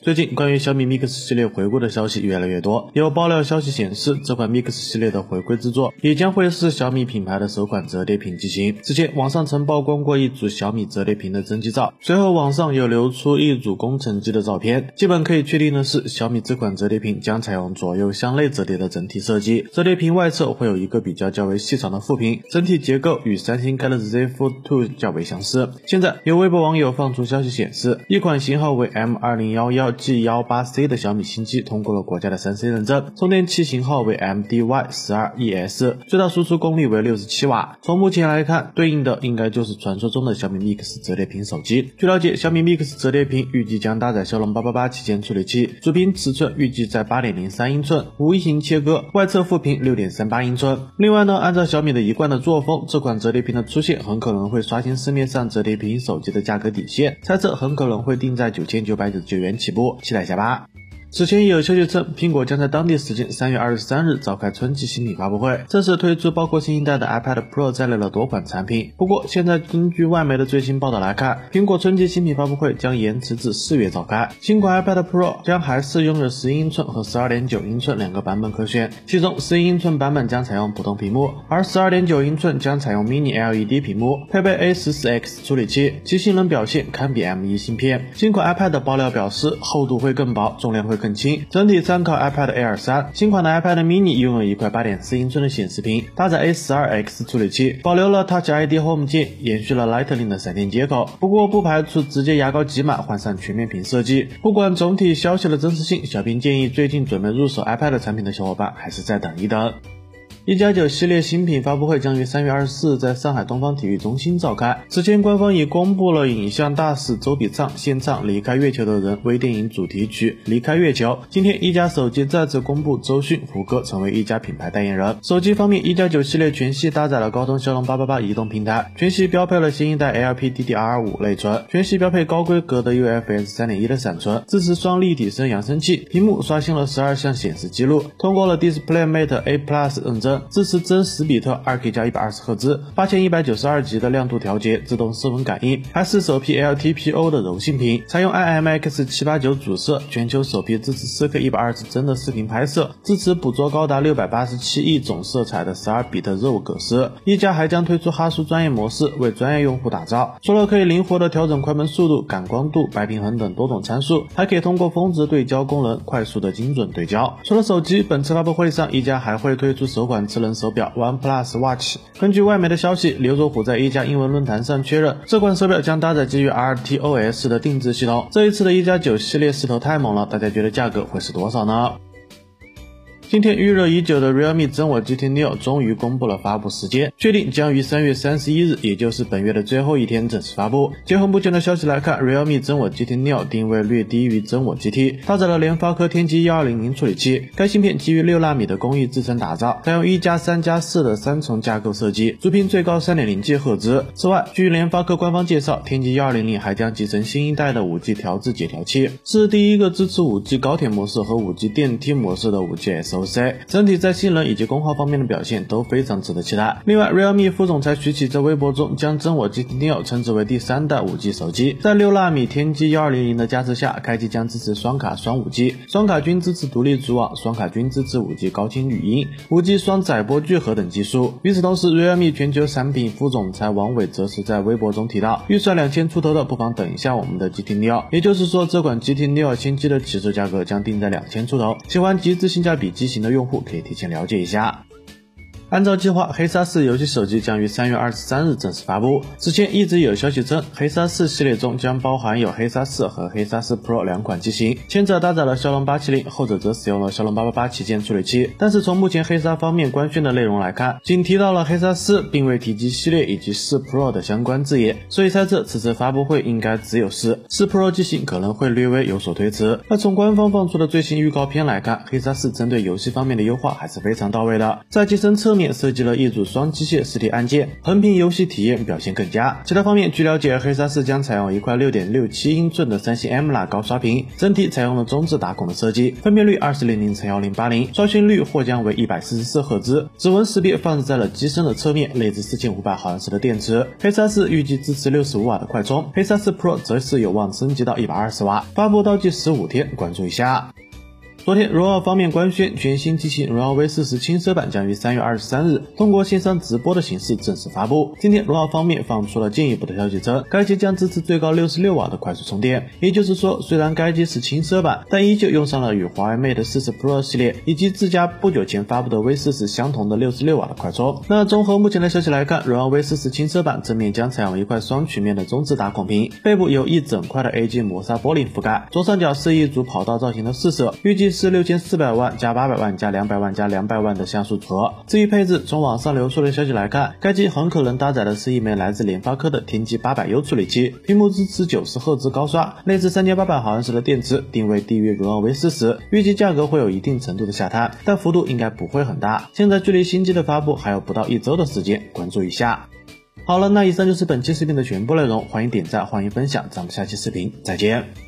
最近关于小米 Mix 系列回归的消息越来越多，有爆料消息显示，这款 Mix 系列的回归之作也将会是小米品牌的首款折叠屏机型。之前网上曾曝光过一组小米折叠屏的真机照，随后网上又流出一组工程机的照片。基本可以确定的是，小米这款折叠屏将采用左右向内折叠的整体设计，折叠屏外侧会有一个比较较为细长的副屏，整体结构与三星 Galaxy Z Fold 2较为相似。现在有微博网友放出消息显示，一款型号为 M 二零幺幺。G18C 的小米新机通过了国家的三 C 认证，充电器型号为 MDY12ES，最大输出功率为六十七瓦。从目前来看，对应的应该就是传说中的小米 Mix 折叠屏手机。据了解，小米 Mix 折叠屏预计将搭载骁龙八八八旗舰处理器，主屏尺寸预计在八点零三英寸，无异形切割，外侧副屏六点三八英寸。另外呢，按照小米的一贯的作风，这款折叠屏的出现很可能会刷新市面上折叠屏手机的价格底线，猜测很可能会定在九千九百九十九元起。期待一下吧。此前也有消息称，苹果将在当地时间三月二十三日召开春季新品发布会，正式推出包括新一代的 iPad Pro 在内的多款产品。不过，现在根据外媒的最新报道来看，苹果春季新品发布会将延迟至四月召开。新款 iPad Pro 将还是拥有十一英寸和十二点九英寸两个版本可选，其中十一英寸版本将采用普通屏幕，而十二点九英寸将采用 Mini LED 屏幕，配备 A 十四 X 处理器，其性能表现堪比 M1 芯片。新款 iPad 的爆料表示，厚度会更薄，重量会。更轻，整体参考 iPad Air 三。新款的 iPad mini 拥有一块八点四英寸的显示屏，搭载 A 十二 X 处理器，保留了 Touch ID Home 键，延续了 Lightning 的闪电接口。不过不排除直接牙膏挤满，换上全面屏设计。不管总体消息的真实性，小编建议最近准备入手 iPad 产品的小伙伴，还是再等一等。一加九系列新品发布会将于三月二十四日在上海东方体育中心召开。此前，官方已公布了影像大使周笔畅献唱《离开月球的人》微电影主题曲《离开月球》。今天，一加手机再次公布周迅、胡歌成为一加品牌代言人。手机方面，一加九系列全系搭载了高通骁龙八八八移动平台，全系标配了新一代 LPDDR5 内存，全系标配高规格的 UFS 三点一的闪存，支持双立体声扬声器，屏幕刷新了十二项显示记录，通过了 DisplayMate A Plus 认证。支持真十比特二 K 加一百二十赫兹，八千一百九十二级的亮度调节，自动色温感应，还是首批 LTPO 的柔性屏，采用 IMX 七八九主摄，全球首批支持四 K 一百二十帧的视频拍摄，支持捕捉高达六百八十七亿种色彩的十二比特热格式。一加还将推出哈苏专业模式，为专业用户打造，除了可以灵活的调整快门速度、感光度、白平衡等多种参数，还可以通过峰值对焦功能快速的精准对焦。除了手机，本次发布会上，一加还会推出首款。智能手表 OnePlus Watch，根据外媒的消息，刘作虎在一家英文论坛上确认，这款手表将搭载基于 RTOS 的定制系统。这一次的一加九系列势头太猛了，大家觉得价格会是多少呢？今天预热已久的 Realme 真我 GT 六终于公布了发布时间，确定将于三月三十一日，也就是本月的最后一天正式发布。结合目前的消息来看，Realme 真我 GT 六定位略低于真我 GT，搭载了联发科天玑幺二零零处理器，该芯片基于六纳米的工艺制成打造，采用一加三加四的三重架构设计，主频最高三点零 G 赫兹。此外，据联发科官方介绍，天玑幺二零零还将集成新一代的五 G 调制解调器，是第一个支持五 G 高铁模式和五 G 电梯模式的五 G S。OC 整体在性能以及功耗方面的表现都非常值得期待。另外，Realme 副总裁徐启在微博中将真我 GT Neo 称之为第三代 5G 手机，在六纳米天玑幺二零零的加持下，该机将支持双卡双 5G，双卡均支持独立组网，双卡均支持 5G 高清语音，5G 双载波聚合等技术。与此同时，Realme 全球产品副总裁王伟则是在微博中提到，预算两千出头的不妨等一下我们的 GT Neo，也就是说，这款 GT Neo 新机的起售价格将定在两千出头。喜欢极致性价比机型的用户。可以提前了解一下。按照计划，黑鲨四游戏手机将于三月二十三日正式发布。之前一直有消息称，黑鲨四系列中将包含有黑鲨四和黑鲨四 Pro 两款机型，前者搭载了骁龙八七零，后者则使用了骁龙八八八旗舰处理器。但是从目前黑鲨方面官宣的内容来看，仅提到了黑鲨四，并未提及系列以及四 Pro 的相关字眼，所以猜测此次发布会应该只有四。四 Pro 机型可能会略微有所推迟。那从官方放出的最新预告片来看，黑鲨四针对游戏方面的优化还是非常到位的，在机身侧。面设计了一组双机械实体按键，横屏游戏体验表现更佳。其他方面，据了解，黑鲨四将采用一块六点六七英寸的三星 AMOLED 高刷屏，整体采用了中置打孔的设计，分辨率二四零零乘幺零八零，刷新率或将为一百四十四赫兹，指纹识别放置在了机身的侧面，内置四千五百毫安时的电池。黑鲨四预计支持六十五瓦的快充，黑鲨四 Pro 则是有望升级到一百二十瓦。发布倒计时五天，关注一下。昨天，荣耀方面官宣，全新机型荣耀 V 四十轻奢版将于三月二十三日通过线上直播的形式正式发布。今天，荣耀方面放出了进一步的消息称，该机将支持最高六十六瓦的快速充电。也就是说，虽然该机是轻奢版，但依旧用上了与华为 Mate 四十 Pro 系列以及自家不久前发布的 V 四十相同的六十六瓦的快充。那综合目前的消息来看，荣耀 V 四十轻奢版正面将采用一块双曲面的中置打孔屏，背部有一整块的 AG 磨砂玻璃覆盖，左上角是一组跑道造型的四摄，预计是六千四百。万加八百万加两百万加两百万的像素组合。至于配置，从网上流出的消息来看，该机很可能搭载的是一枚来自联发科的天玑八百 U 处理器，屏幕支持九十赫兹高刷，内置三千八百毫安时的电池，定位低于荣耀 V 四十，预计价格会有一定程度的下探，但幅度应该不会很大。现在距离新机的发布还有不到一周的时间，关注一下。好了，那以上就是本期视频的全部内容，欢迎点赞，欢迎分享，咱们下期视频再见。